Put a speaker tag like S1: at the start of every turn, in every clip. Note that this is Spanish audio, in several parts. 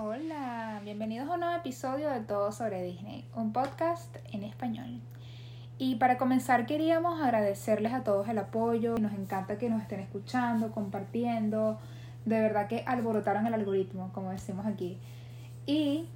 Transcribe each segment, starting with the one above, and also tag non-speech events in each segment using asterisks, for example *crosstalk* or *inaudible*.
S1: Hola, bienvenidos a un nuevo episodio de Todo sobre Disney, un podcast en español. Y para comenzar queríamos agradecerles a todos el apoyo, nos encanta que nos estén escuchando, compartiendo, de verdad que alborotaron el algoritmo, como decimos aquí. Y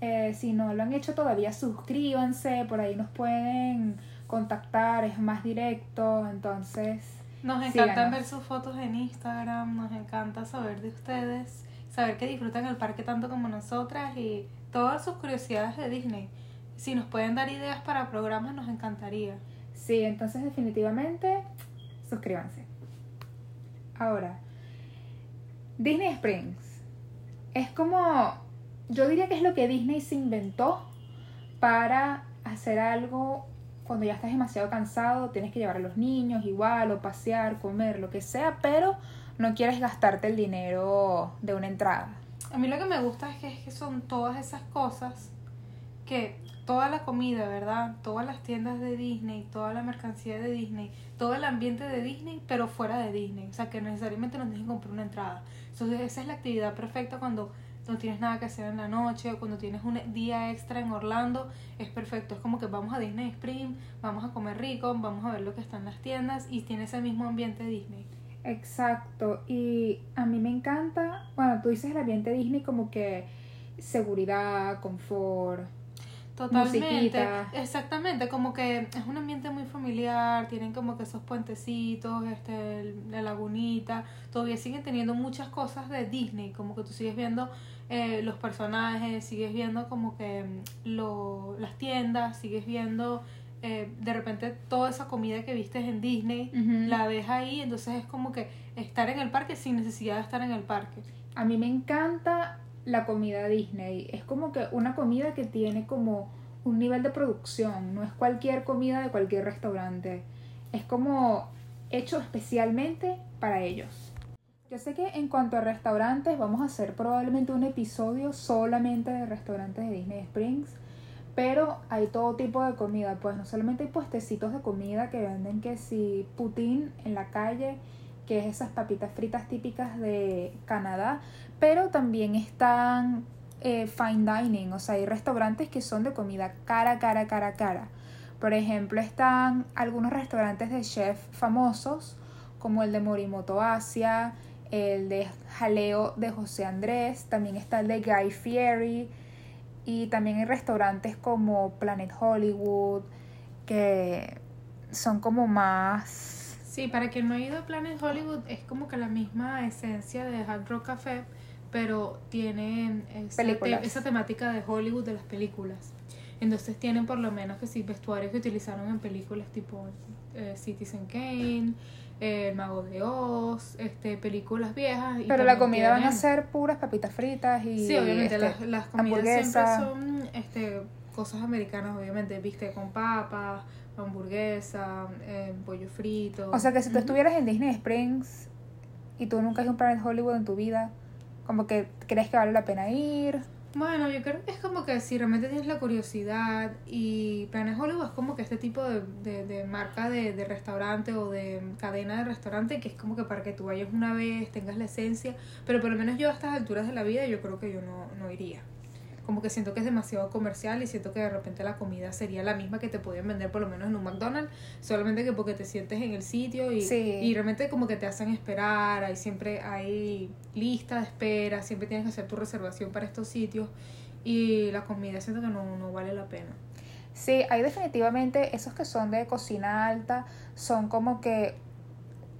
S1: eh, si no lo han hecho todavía, suscríbanse, por ahí nos pueden contactar, es más directo, entonces...
S2: Nos encanta
S1: síganos.
S2: ver sus fotos en Instagram, nos encanta saber de ustedes, saber que disfrutan el parque tanto como nosotras y todas sus curiosidades de Disney. Si nos pueden dar ideas para programas, nos encantaría.
S1: Sí, entonces definitivamente suscríbanse. Ahora, Disney Springs es como, yo diría que es lo que Disney se inventó para hacer algo cuando ya estás demasiado cansado, tienes que llevar a los niños igual, o pasear, comer, lo que sea, pero no quieres gastarte el dinero de una entrada.
S2: A mí lo que me gusta es que, son todas esas cosas que toda la comida, ¿verdad? Todas las tiendas de Disney, toda la mercancía de Disney, todo el ambiente de Disney, pero fuera de Disney. O sea, que necesariamente no tienes que comprar una entrada. Entonces, esa es la actividad perfecta cuando no tienes nada que hacer en la noche o cuando tienes un día extra en Orlando. Es perfecto. Es como que vamos a Disney Spring, vamos a comer rico, vamos a ver lo que está en las tiendas y tiene ese mismo ambiente Disney.
S1: Exacto, y a mí me encanta, bueno, tú dices el ambiente Disney como que seguridad, confort,
S2: Totalmente,
S1: Musiquita.
S2: exactamente, como que es un ambiente muy familiar, tienen como que esos puentecitos, este, la lagunita, todavía siguen teniendo muchas cosas de Disney, como que tú sigues viendo eh, los personajes, sigues viendo como que mm, lo, las tiendas, sigues viendo eh, de repente toda esa comida que viste en Disney, la ves ahí, entonces es como que estar en el parque sin necesidad de estar en el parque.
S1: A mí me encanta la comida Disney, es como que una comida que tiene como un nivel de producción, no es cualquier comida de cualquier restaurante, es como hecho especialmente para ellos. Yo sé que en cuanto a restaurantes vamos a hacer probablemente un episodio solamente de restaurantes de Disney Springs, pero hay todo tipo de comida, pues no solamente hay puestecitos de comida que venden que si putín en la calle, que es esas papitas fritas típicas de Canadá, pero también están eh, fine dining, o sea, hay restaurantes que son de comida cara, cara, cara, cara. Por ejemplo, están algunos restaurantes de chef famosos, como el de Morimoto Asia, el de Jaleo de José Andrés, también está el de Guy Fieri, y también hay restaurantes como Planet Hollywood, que son como más...
S2: Sí, para quien no ha ido a Planet Hollywood es como que la misma esencia de Hard Rock Café, pero tienen esa,
S1: Películas.
S2: te- esa temática de Hollywood de las películas. Entonces tienen por lo menos que sí vestuarios que utilizaron en películas tipo eh, Citizen Kane, eh, El Mago de Oz, este, películas viejas. y
S1: Pero la comida van a ser puras papitas fritas y...
S2: Sí, obviamente
S1: este,
S2: las, las comidas siempre son este, cosas americanas, obviamente, viste con papas, hamburguesa, eh, pollo frito.
S1: O sea que si tú estuvieras en Disney Springs y tú nunca has ido a un Hollywood en tu vida, como que crees que vale la pena ir.
S2: Bueno, yo creo que es como que si realmente tienes la curiosidad y Planet Hollywood es como que este tipo de, de, de marca de, de restaurante o de cadena de restaurante que es como que para que tú vayas una vez, tengas la esencia, pero por lo menos yo a estas alturas de la vida yo creo que yo no, no iría. Como que siento que es demasiado comercial y siento que de repente la comida sería la misma que te podían vender por lo menos en un McDonald's, solamente que porque te sientes en el sitio y,
S1: Sí.
S2: y realmente como que te hacen esperar, hay siempre hay lista de espera, siempre tienes que hacer tu reservación para estos sitios y la comida siento que no, no vale la pena.
S1: Sí, hay definitivamente esos que son de cocina alta, son como que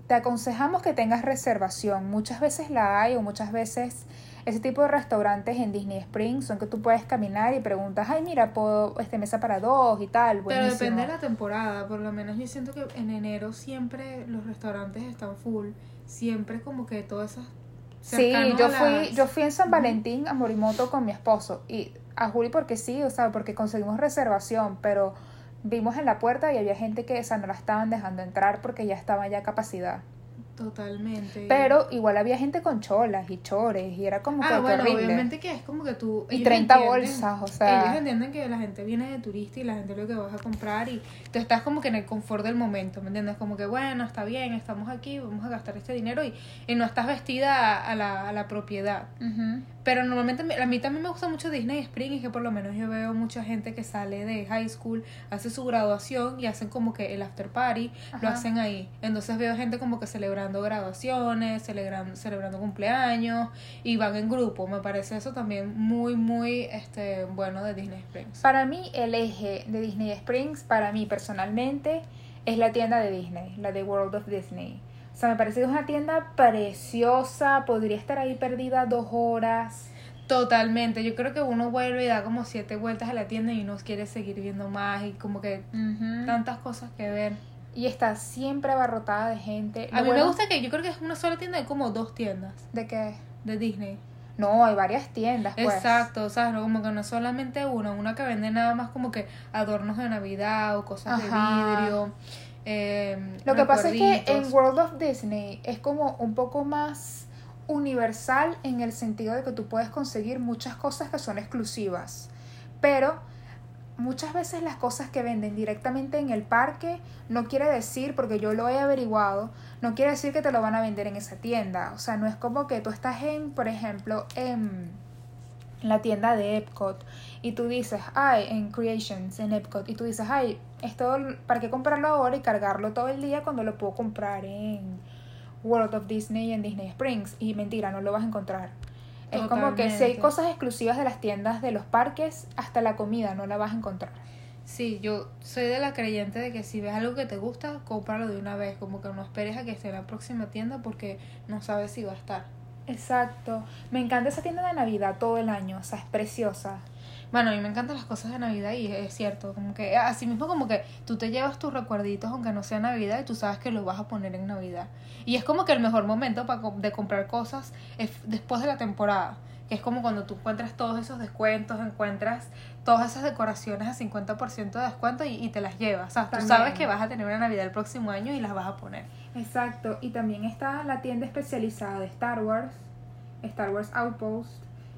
S1: te aconsejamos que tengas reservación. Muchas veces la hay o muchas veces ese tipo de restaurantes en Disney Springs son que tú puedes caminar y preguntas, ay, mira, puedo este mesa para dos y tal.
S2: Pero
S1: Buenísimo.
S2: depende de la temporada, por lo menos yo siento que en enero siempre los restaurantes están full, siempre como que todas esas...
S1: Sí, yo fui, yo fui en San. Valentín a Morimoto con mi esposo y a Juli porque sí, o sea, porque conseguimos reservación, pero vimos en la puerta y había gente que, o sea, no la estaban dejando entrar porque ya estaba ya capacidad.
S2: Totalmente.
S1: Pero igual había gente con cholas y chores y era como que
S2: Ah, bueno,
S1: horrible.
S2: obviamente que es como que tú...
S1: Y
S2: ellos
S1: 30
S2: entienden-
S1: bolsas, o sea.
S2: Ellos entienden que la gente viene de turista y la gente lo que vas a comprar y tú estás como que en el confort del momento, ¿me entiendes? Como que bueno, está bien, estamos aquí, vamos a gastar este dinero y, y no estás vestida a, a la, a la propiedad. Pero normalmente me- a mí también me gusta mucho Disney Spring y que por lo menos yo veo mucha gente que sale de high school, hace su graduación y hacen como que el after party, lo hacen ahí. Entonces veo gente como que celebrando graduaciones, celebrando, celebrando cumpleaños y van en grupo. Me parece eso también muy, muy este, bueno de Disney Springs.
S1: Para mí, el eje de Disney Springs, para mí personalmente, es la tienda de Disney, la de World of Disney. O sea, me parece que es una tienda preciosa, podría estar ahí perdida dos horas.
S2: Totalmente, yo creo que uno vuelve y da como siete vueltas a la tienda y uno quiere seguir viendo más y como que tantas cosas que ver.
S1: Y está siempre abarrotada de gente.
S2: A
S1: Lo
S2: mí me gusta que yo creo que es una sola tienda de como dos tiendas
S1: ¿De qué?
S2: de Disney.
S1: No, hay varias tiendas, pues.
S2: Exacto, ¿sabes? No, como que no solamente una, una que vende nada más como que adornos de Navidad o cosas
S1: Ajá.
S2: de vidrio. eh,
S1: Lo que pasa es que en World of Disney es como un poco más universal en el sentido de que tú puedes conseguir muchas cosas que son exclusivas. Pero muchas veces las cosas que venden directamente en el parque no quiere decir, porque yo lo he averiguado, no quiere decir que te lo van a vender en esa tienda. O sea, no es como que tú estás en, por ejemplo, en la tienda de Epcot y tú dices, ay, en Creations, en Epcot, y tú dices, ay, esto, ¿para qué comprarlo ahora y cargarlo todo el día cuando lo puedo comprar en World of Disney y en Disney Springs? Y mentira, no lo vas a encontrar. Es como que si hay cosas exclusivas de las tiendas de los parques, hasta la comida no la vas a encontrar.
S2: Sí, yo soy de la creyente de que si ves algo que te gusta, cómpralo de una vez, como que no esperes a que esté en la próxima tienda porque no sabes si va a estar.
S1: Exacto. Me encanta esa tienda de Navidad todo el año, o sea, es preciosa.
S2: Bueno, a mí me encantan las cosas de Navidad y es cierto, como que así mismo como que tú te llevas tus recuerditos aunque no sea Navidad y tú sabes que los vas a poner en Navidad. Y es como que el mejor momento para de comprar cosas es después de la temporada, que es como cuando tú encuentras todos esos descuentos, encuentras todas esas decoraciones a 50% de descuento y, y te las llevas. O sea, tú sabes que vas a tener una Navidad el próximo año y las vas a poner.
S1: Exacto, y también está la tienda especializada de Star Wars, Star Wars Outpost,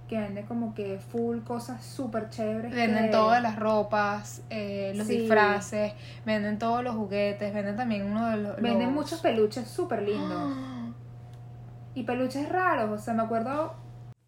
S1: que vende como que full cosas súper chéveres.
S2: Venden
S1: que-
S2: todas las ropas, eh, los
S1: Sí.
S2: disfraces, venden todos los juguetes, venden también uno de los...
S1: Venden
S2: los-
S1: muchos peluches súper lindos. *gasps* Y peluches raros, o sea, me acuerdo...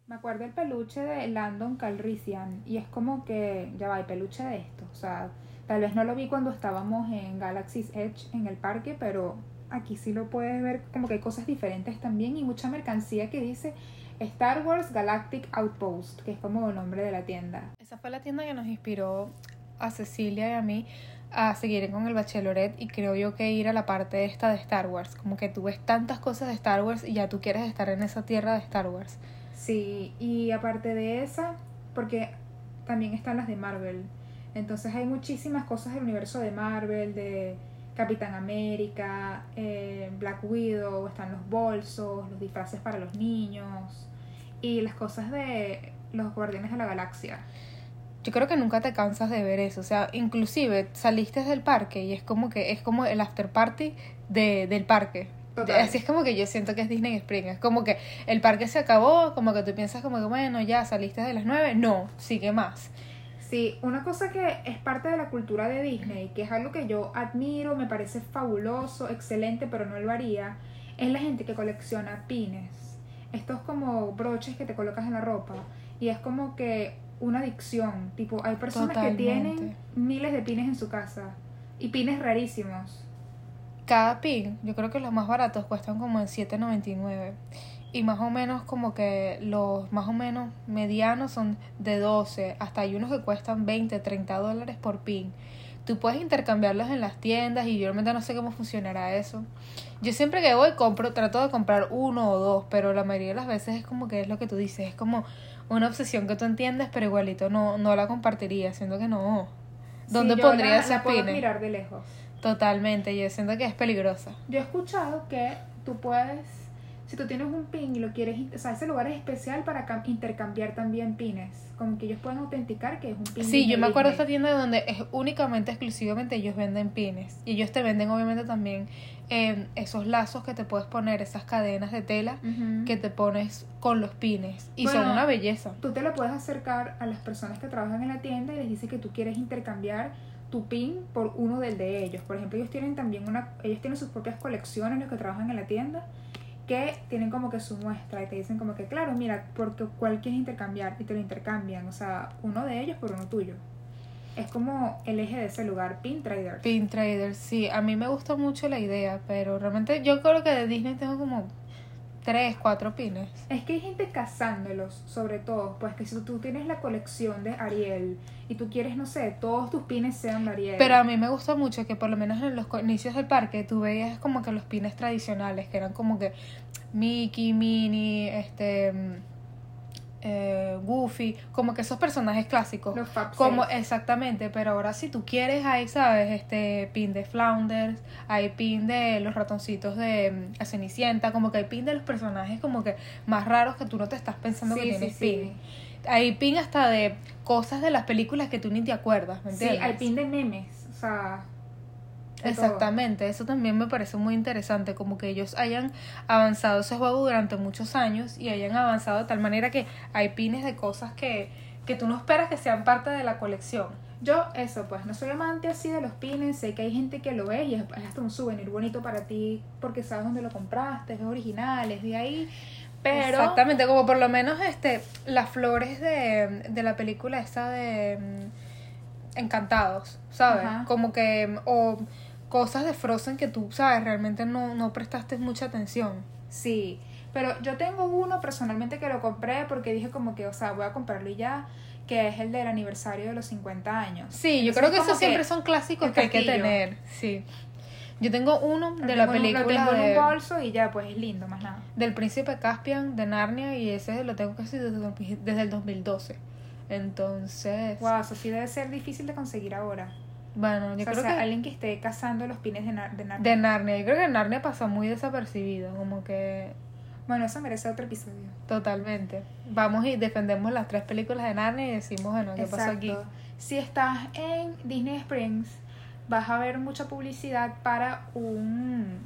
S1: Me acuerdo el peluche de Landon Calrissian y es como que, ya va, hay peluche de esto. O sea, tal vez no lo vi cuando estábamos en Galaxy's Edge en el parque, pero aquí sí lo puedes ver como que hay cosas diferentes también y mucha mercancía que dice Star Wars Galactic Outpost, que es como el nombre de la tienda.
S2: Esa fue la tienda que nos inspiró a Cecilia y a mí a seguir con el bachelorette y creo yo que ir a la parte esta de Star Wars, como que tú ves tantas cosas de Star Wars y ya tú quieres estar en esa tierra de Star Wars.
S1: Sí, y aparte de esa, porque también están las de Marvel. Entonces hay muchísimas cosas del universo de Marvel, de Capitán América, eh, Black Widow, están los bolsos, los disfraces para los niños y las cosas de los Guardianes de la Galaxia.
S2: Yo creo que nunca te cansas de ver eso, o sea, inclusive saliste del parque y es como que es como el after party de, del parque.
S1: Total.
S2: Así es como que yo siento que es Disney Spring, es como que el parque se acabó, como que tú piensas como que bueno, ya saliste de las nueve, no, sigue más.
S1: Sí, una cosa que es parte de la cultura de Disney, que es algo que yo admiro, me parece fabuloso, excelente, pero no lo haría, es la gente que colecciona pines. Estos como broches que te colocas en la ropa. Y es como que una adicción. Tipo, hay personas
S2: Totalmente.
S1: que tienen miles de pines en su casa. Y pines rarísimos.
S2: Cada pin, yo creo que los más baratos cuestan como en 7.99 y más o menos como que los más o menos medianos son de 12, hasta hay unos que cuestan 20, 30 dólares por pin. Tú puedes intercambiarlos en las tiendas y yo realmente no sé cómo funcionará eso. Yo siempre que voy compro, trato de comprar uno o dos, pero la mayoría de las veces es como que es lo que tú dices, es como una obsesión que tú entiendes, pero igualito no, no la compartiría, siento que no. ¿Dónde
S1: Sí,
S2: pondría pines?
S1: mirar de lejos.
S2: Totalmente, yo siento que es peligrosa.
S1: Yo he escuchado que tú puedes, si tú tienes un pin y lo quieres, o sea, ese lugar es especial para cam- intercambiar también pines, como que ellos pueden autenticar que es un pin.
S2: Sí, yo me acuerdo de esta tienda donde es únicamente, exclusivamente ellos venden pines. Y ellos te venden obviamente también eh, esos lazos que te puedes poner, esas cadenas de tela que te pones con los pines. Y
S1: Bueno,
S2: son una belleza.
S1: Tú te lo puedes acercar a las personas que trabajan en la tienda y les dices que tú quieres intercambiar tu pin por uno del de ellos. Por ejemplo, ellos tienen también una, ellos tienen sus propias colecciones los que trabajan en la tienda que tienen como que su muestra y te dicen como que, claro, mira, porque cuál quieres intercambiar y te lo intercambian, o sea, uno de ellos por uno tuyo. Es como el eje de ese lugar, Pin Trader.
S2: Pin Trader, sí, a mí me gusta mucho la idea, pero realmente yo creo que de Disney tengo como tres, cuatro pines.
S1: Es que hay gente cazándolos, sobre todo, pues que si tú tienes la colección de Ariel y tú quieres, no sé, todos tus pines sean de Ariel.
S2: Pero a mí me gusta mucho que por lo menos en los inicios del parque tú veías como que los pines tradicionales, que eran como que Mickey, Minnie, este eh, Goofy, como que esos personajes clásicos.
S1: Los Fab
S2: Como exactamente, pero ahora si tú quieres, hay, ¿sabes? Este pin de Flounders, hay pin de los ratoncitos de mm, Cenicienta, como que hay pin de los personajes como que más raros que tú no te estás pensando que
S1: Sí,
S2: tienes
S1: sí.
S2: pin. Hay pin hasta de cosas de las películas que tú ni te acuerdas, ¿me
S1: Sí,
S2: entiendes?
S1: hay pin de memes, o sea... todo.
S2: Exactamente, eso también me parece muy interesante, como que ellos hayan avanzado ese juego durante muchos años y hayan avanzado de tal manera que hay pines de cosas que, que tú no esperas que sean parte de la colección.
S1: Yo, eso, pues, no soy amante así de los pines, sé que hay gente que lo ve y es, es hasta un souvenir bonito para ti porque sabes dónde lo compraste, es original, es de ahí, pero...
S2: Exactamente, como por lo menos este las flores de, de la película esa de mm, Encantados, ¿sabes?
S1: Ajá.
S2: Como que, o cosas de Frozen que tú, ¿sabes? Realmente no, no prestaste mucha atención.
S1: Sí, pero yo tengo uno personalmente que lo compré porque dije como que, o sea, voy a comprarlo y ya, que es el del aniversario de los 50 años.
S2: Sí, yo creo que esos siempre son clásicos que hay que tener, sí. Yo tengo uno de la
S1: en un- Lo
S2: película
S1: tengo en
S2: de-
S1: un bolso y ya, pues es lindo, más nada.
S2: del príncipe Caspian de Narnia y ese lo tengo casi desde, desde el 2012. Entonces,
S1: Wow, eso sí debe ser difícil de conseguir ahora.
S2: bueno, yo
S1: o sea,
S2: creo
S1: o sea,
S2: que
S1: alguien que esté cazando los pines de, Nar de Narnia.
S2: de Narnia, yo creo que Narnia pasó muy desapercibido, como que
S1: Bueno, eso merece otro episodio.
S2: totalmente. Vamos y defendemos las tres películas de Narnia y decimos, bueno, ¿qué pasó aquí?
S1: Si estás en Disney Springs, vas a ver mucha publicidad para un,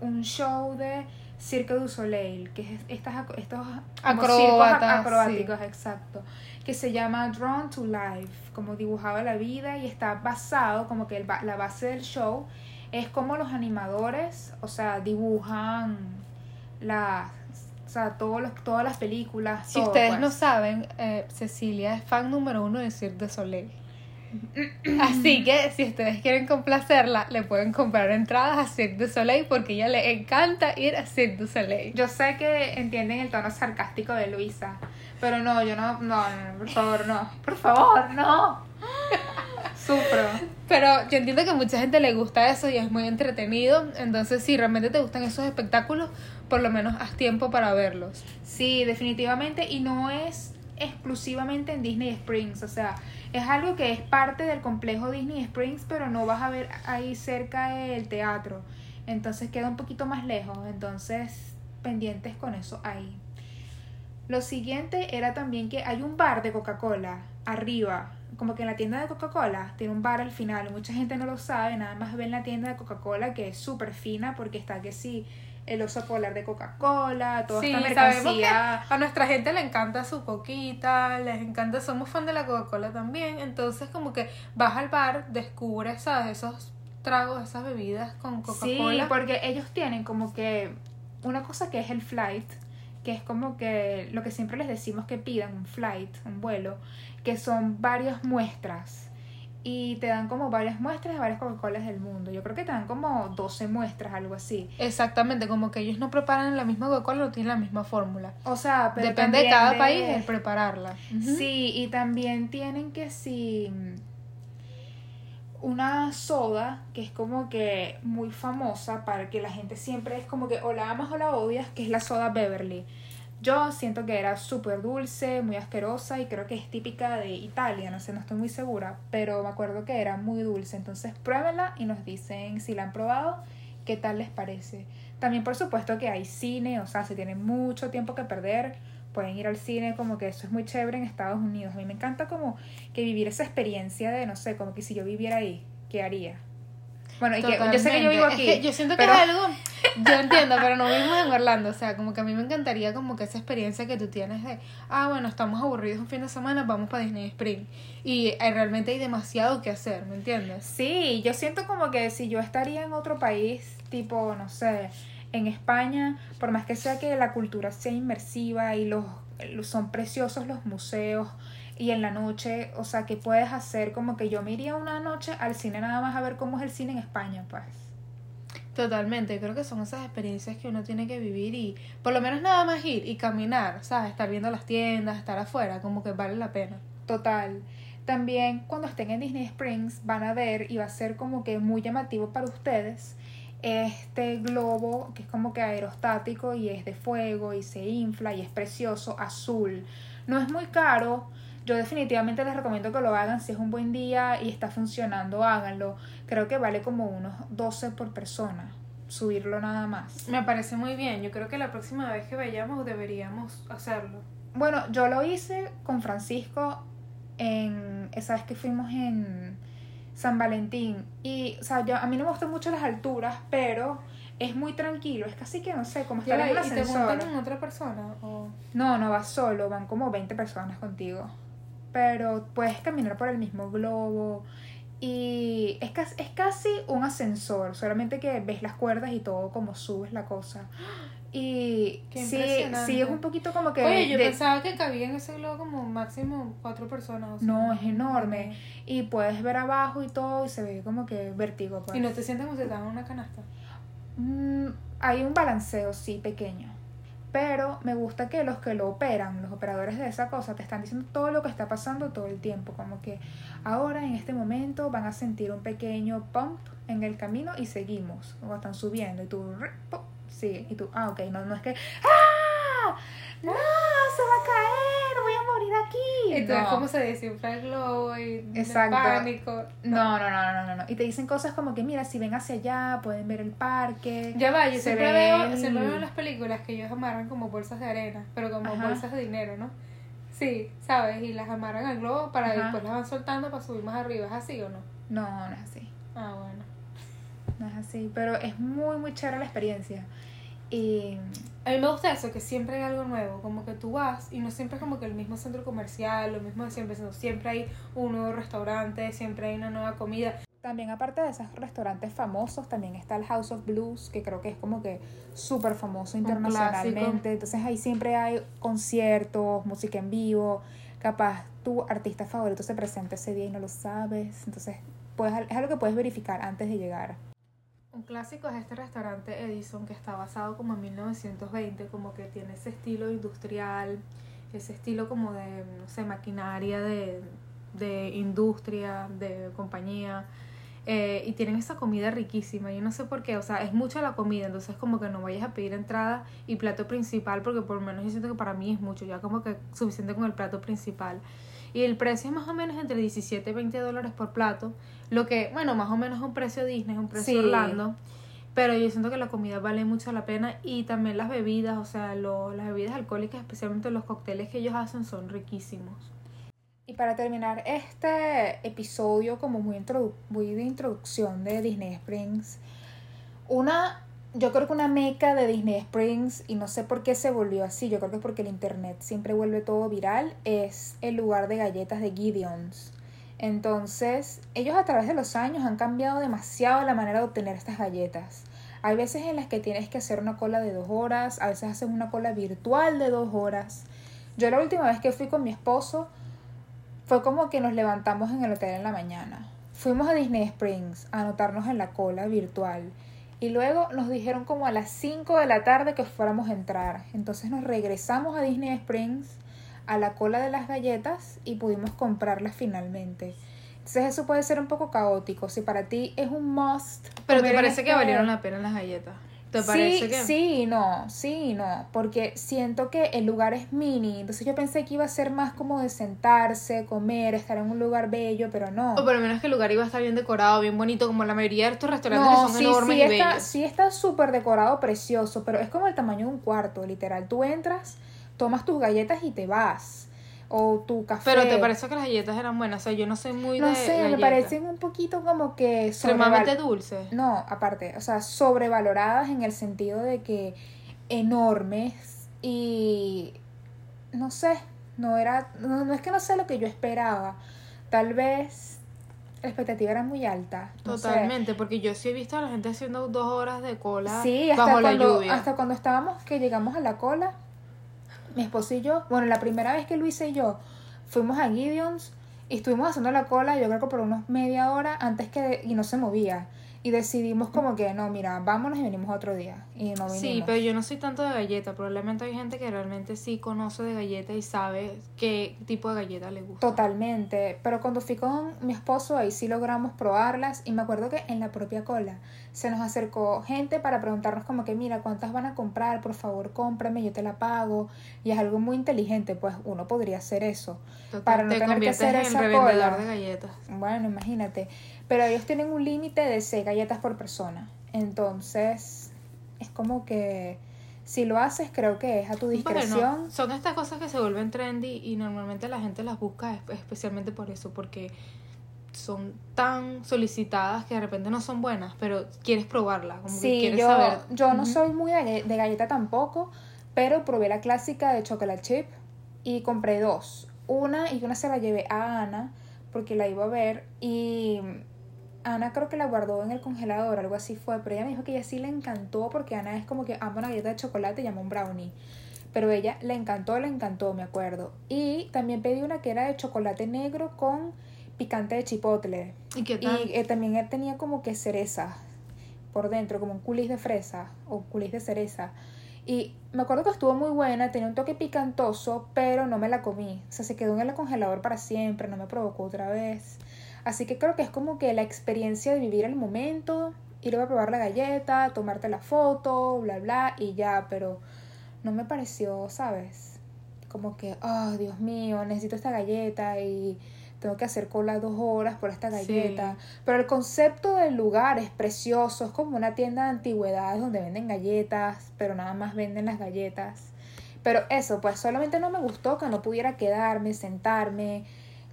S1: un show de Cirque du Soleil, que es estas, estos como
S2: Acróbatas,
S1: circos ac- acrobáticos, exacto, que se llama Drawn to Life, como dibujado la vida y está basado como que el la base del show es como los animadores, o sea, dibujan las, o sea, todos los, todas las películas.
S2: Si
S1: todo,
S2: ustedes
S1: pues.
S2: no saben, eh, Cecilia es fan número uno de Cirque du Soleil. Así que si ustedes quieren complacerla, le pueden comprar entradas a Cirque du Soleil porque a ella le encanta ir a Cirque du Soleil.
S1: Yo sé que entienden el tono sarcástico de Luisa, pero no, yo no, no, no, por favor, no, por favor, no. *laughs* Sufro.
S2: Pero yo entiendo que a mucha gente le gusta eso y es muy entretenido. Entonces, si realmente te gustan esos espectáculos, por lo menos haz tiempo para verlos.
S1: Sí, definitivamente, y no es exclusivamente en Disney Springs, o sea, es algo que es parte del complejo Disney Springs, pero no vas a ver ahí cerca el teatro, entonces queda un poquito más lejos, entonces pendientes con eso ahí. Lo siguiente era también que hay un bar de Coca-Cola arriba, como que en la tienda de Coca-Cola tiene un bar al final, mucha gente no lo sabe, nada más ven la tienda de Coca-Cola que es súper fina porque está que sí, el oso polar de Coca-Cola, toda
S2: Sí,
S1: esta
S2: sabemos
S1: mercancía.
S2: A nuestra gente le encanta su coquita, les encanta, somos fan de la Coca-Cola también. Entonces, como que vas al bar, descubres, ¿sabes? Esos tragos, esas bebidas con
S1: Sí,
S2: Coca-Cola.
S1: porque ellos tienen como que una cosa que es el flight, que es como que lo que siempre les decimos que pidan, un flight, un vuelo, que son varias muestras. Y te dan como varias muestras de varias Coca-Colas del mundo. Yo creo que te dan como 12 muestras, algo así.
S2: Exactamente, como que ellos no preparan la misma Coca-Cola, no tienen la misma fórmula.
S1: O sea, pero
S2: Depende de cada
S1: de-
S2: país el prepararla.
S1: Sí, y también tienen que si una soda que es como que muy famosa para que la gente siempre es como que o la amas o la odias, que es la soda Beverly. Yo siento que era súper dulce, muy asquerosa y creo que es típica de Italia, no sé, no estoy muy segura, pero me acuerdo que era muy dulce. Entonces pruébenla y nos dicen si la han probado, qué tal les parece. También por supuesto que hay cine, o sea, si tienen mucho tiempo que perder, pueden ir al cine, como que eso es muy chévere en Estados Unidos. A mí me encanta como que vivir esa experiencia de, no sé, como que si yo viviera ahí, ¿qué haría? Bueno, y que yo sé que yo vivo aquí.
S2: Es que yo siento
S1: pero-
S2: que es algo. Yo entiendo, pero no vivimos en Orlando. O sea, como que a mí me encantaría como que esa experiencia que tú tienes de, ah, bueno, estamos aburridos un fin de semana, vamos para Disney Spring. Y eh, realmente hay demasiado que hacer, ¿me entiendes?
S1: Sí, yo siento como que si yo estaría en otro país, tipo, no sé, en España, por más que sea que la cultura sea inmersiva y los son preciosos los museos y en la noche, o sea, que puedes hacer como que yo me iría una noche al cine nada más a ver cómo es el cine en España, pues.
S2: Totalmente, creo que son esas experiencias que uno tiene que vivir y por lo menos nada más ir y caminar, ¿sabes? Estar viendo las tiendas, estar afuera, como que vale la pena.
S1: Total. También cuando estén en Disney Springs van a ver y va a ser como que muy llamativo para ustedes este globo que es como que aerostático y es de fuego y se infla y es precioso, azul. No es muy caro, yo definitivamente les recomiendo que lo hagan si es un buen día y está funcionando, háganlo. Creo que vale como unos 12 por persona subirlo nada más.
S2: Me parece muy bien, yo creo que la próxima vez que vayamos deberíamos hacerlo.
S1: Bueno, yo lo hice con Francisco en esa vez que fuimos en San Valentín y o sea, yo, a mí no me gustan mucho las alturas, pero es muy tranquilo, es casi que no sé, en un ascensor.
S2: ¿Y te con otra persona o
S1: No, no vas solo, van como 20 personas contigo pero puedes caminar por el mismo globo y es casi, es casi un ascensor, solamente que ves las cuerdas y todo como subes la cosa. Y sí, sí, es un poquito como que...
S2: Oye, yo pensaba que cabía en ese globo como máximo cuatro personas.
S1: no, es enorme. Y puedes ver abajo y todo y se ve como que vértigo.
S2: Pues. ¿Y no te sientes como si te en una canasta?
S1: Mm, hay un balanceo, sí, pequeño. Pero me gusta que los que lo operan, los operadores de esa cosa, te están diciendo todo lo que está pasando todo el tiempo. Como que ahora en este momento van a sentir un pequeño pump en el camino y seguimos. O están subiendo y tú sigue. Y tú, ah, ok, no, no es que ¡Ah! ¡No! ¡Se va a caer! ¡Voy a morir aquí!
S2: Entonces, ¿cómo se desinfla el globo y Exacto. pánico?
S1: No. No, no, no, no, no, Y te dicen cosas como que, mira, si ven hacia allá, pueden ver el parque.
S2: Ya va, yo siempre veo, siempre veo en las películas que ellos amarran como bolsas de arena, pero como bolsas de dinero, ¿no? Sí, ¿sabes? Y las amarran al globo para después las van soltando para subir más arriba. ¿Es así o no?
S1: No, no es así.
S2: Ah, bueno.
S1: No es así, pero es muy, muy chévere la experiencia. Y
S2: a mí me gusta eso, que siempre hay algo nuevo, como que tú vas y no siempre es como que el mismo centro comercial, lo mismo de siempre, sino siempre hay un nuevo restaurante, siempre hay una nueva comida.
S1: También aparte de esos restaurantes famosos, también está el House of Blues, que creo que es como que súper famoso internacionalmente. Entonces ahí siempre hay conciertos, música en vivo, capaz tu artista favorito se presenta ese día y no lo sabes. Entonces puedes, es algo que puedes verificar antes de llegar.
S2: Un clásico es este restaurante Edison que está basado como en 1920, como que tiene ese estilo industrial, ese estilo como de, no sé, maquinaria de, de industria, de compañía. Eh, y tienen esa comida riquísima. Yo no sé por qué, o sea, es mucha la comida, entonces como que no vayas a pedir entrada y plato principal, porque por lo menos yo siento que para mí es mucho, ya como que suficiente con el plato principal. Y el precio es más o menos entre 17 y 20 dólares por plato. Lo que, bueno, más o menos es un precio Disney, es un precio Orlando. Pero yo siento que la comida vale mucho la pena y también las bebidas, o sea, lo, las bebidas alcohólicas, especialmente los cócteles que ellos hacen, son riquísimos.
S1: Y para terminar este episodio como muy, muy de introducción de Disney Springs, una yo creo que una meca de Disney Springs, y no sé por qué se volvió así, yo creo que es porque el internet siempre vuelve todo viral, es el lugar de galletas de Gideons. Entonces, ellos a través de los años han cambiado demasiado la manera de obtener estas galletas. Hay veces en las que tienes que hacer una cola de dos horas, a veces haces una cola virtual de dos horas. Yo la última vez que fui con mi esposo fue como que nos levantamos en el hotel en la mañana. Fuimos a Disney Springs a anotarnos en la cola virtual y luego nos dijeron como a las 5 de la tarde que fuéramos a entrar. Entonces nos regresamos a Disney Springs a la cola de las galletas y pudimos comprarlas finalmente. Entonces eso puede ser un poco caótico. Si para ti es un must.
S2: Pero te parece que valieron la pena las galletas. ¿Te parece
S1: sí, Sí, no, sí, no, porque siento que el lugar es mini, entonces yo pensé que iba a ser más como de sentarse, comer, estar en un lugar bello, pero no.
S2: O por lo menos que el lugar iba a estar bien decorado, bien bonito, como la mayoría de estos restaurantes son sí, enormes
S1: sí
S2: y
S1: está,
S2: bellos.
S1: Sí está súper decorado, precioso, pero es como el tamaño de un cuarto, literal. Tú entras, tomas tus galletas y te vas o tu café.
S2: Pero te parece que las galletas eran buenas, o sea, yo no soy muy
S1: no
S2: de
S1: No sé, me parecen un poquito como que
S2: extremadamente dulces.
S1: No, aparte, o sea, sobrevaloradas en el sentido de que enormes y no sé, no era no, no es que no sé lo que yo esperaba. Tal vez la expectativa era muy alta. no sé.
S2: Totalmente, porque yo sí he visto a la gente haciendo dos horas de cola
S1: Sí, hasta
S2: bajo la
S1: cuando,
S2: lluvia.
S1: hasta cuando estábamos, que llegamos a la cola, mi esposo y yo, bueno, la primera vez que Luisa y yo fuimos a Gideon's y estuvimos haciendo la cola, yo creo que por unos media hora antes que, y no se movía. Y decidimos como que, no, mira, vámonos y venimos otro día. Y no vinimos.
S2: Sí, pero yo no soy tanto de galleta. Probablemente hay gente que realmente sí conoce de galleta y sabe qué tipo de galleta le gusta.
S1: Totalmente, pero cuando fui con mi esposo ahí sí logramos probarlas y me acuerdo que en la propia cola se nos acercó gente para preguntarnos como que mira cuántas van a comprar, por favor cómprame, yo te la pago y es algo muy inteligente, pues uno podría hacer eso
S2: Total,
S1: para no
S2: te
S1: tener que hacer
S2: en
S1: esa cola.
S2: de galletas.
S1: Bueno, imagínate, pero ellos tienen un límite de 6 galletas por persona, entonces es como que si lo haces creo que es a tu discreción.
S2: Bueno, son estas cosas que se vuelven trendy y normalmente la gente las busca es- especialmente por eso, porque son tan solicitadas que de repente no son buenas, pero quieres probarla, como que
S1: Sí,
S2: quieres
S1: yo,
S2: saber.
S1: yo no soy muy de, de galleta tampoco, pero probé la clásica de chocolate chip y compré dos. Una y una se la llevé a Ana porque la iba a ver y Ana creo que la guardó en el congelador, algo así fue, pero ella me dijo que ella sí le encantó porque Ana es como que ama una galleta de chocolate y llama un brownie. Pero ella le encantó, le encantó, me acuerdo. Y también pedí una que era de chocolate negro con picante de chipotle.
S2: ¿Y qué tal?
S1: Y eh, también tenía como que cereza por dentro, como un culis de fresa o culis de cereza. Y me acuerdo que estuvo muy buena, tenía un toque picantoso, pero no me la comí. O sea, se quedó en el congelador para siempre, no me provocó otra vez. Así que creo que es como que la experiencia de vivir el momento, ir a probar la galleta, tomarte la foto, bla, bla, y ya, pero no me pareció, ¿sabes? Como que, oh, Dios mío, necesito esta galleta y tengo que hacer cola dos horas por esta
S2: Sí.
S1: galleta. Pero el concepto del lugar es precioso, es como una tienda de antigüedades donde venden galletas, pero nada más venden las galletas. Pero eso, pues solamente no me gustó que no pudiera quedarme, sentarme.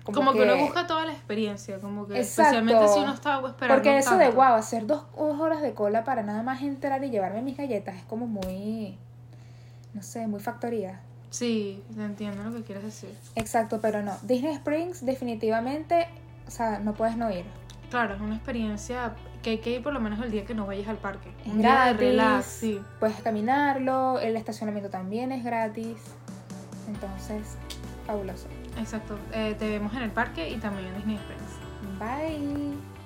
S1: Como,
S2: Como que, uno busca toda la experiencia, como que
S1: Exacto.
S2: especialmente si uno está esperando
S1: Porque eso de guau, hacer dos, dos horas de cola para nada más entrar y llevarme mis galletas es como muy, no sé, muy factoría.
S2: Sí, te entiendo lo que quieres decir.
S1: Exacto, pero no. Disney Springs definitivamente, o sea, no puedes no ir.
S2: Claro, es una experiencia que hay que ir por lo menos el día que no vayas al parque.
S1: Es
S2: Un día de
S1: gratis,
S2: relax, sí.
S1: puedes caminarlo, el estacionamiento también es gratis. Entonces, fabuloso.
S2: Exacto. Eh, te vemos en el parque y también en Disney Springs.
S1: Bye.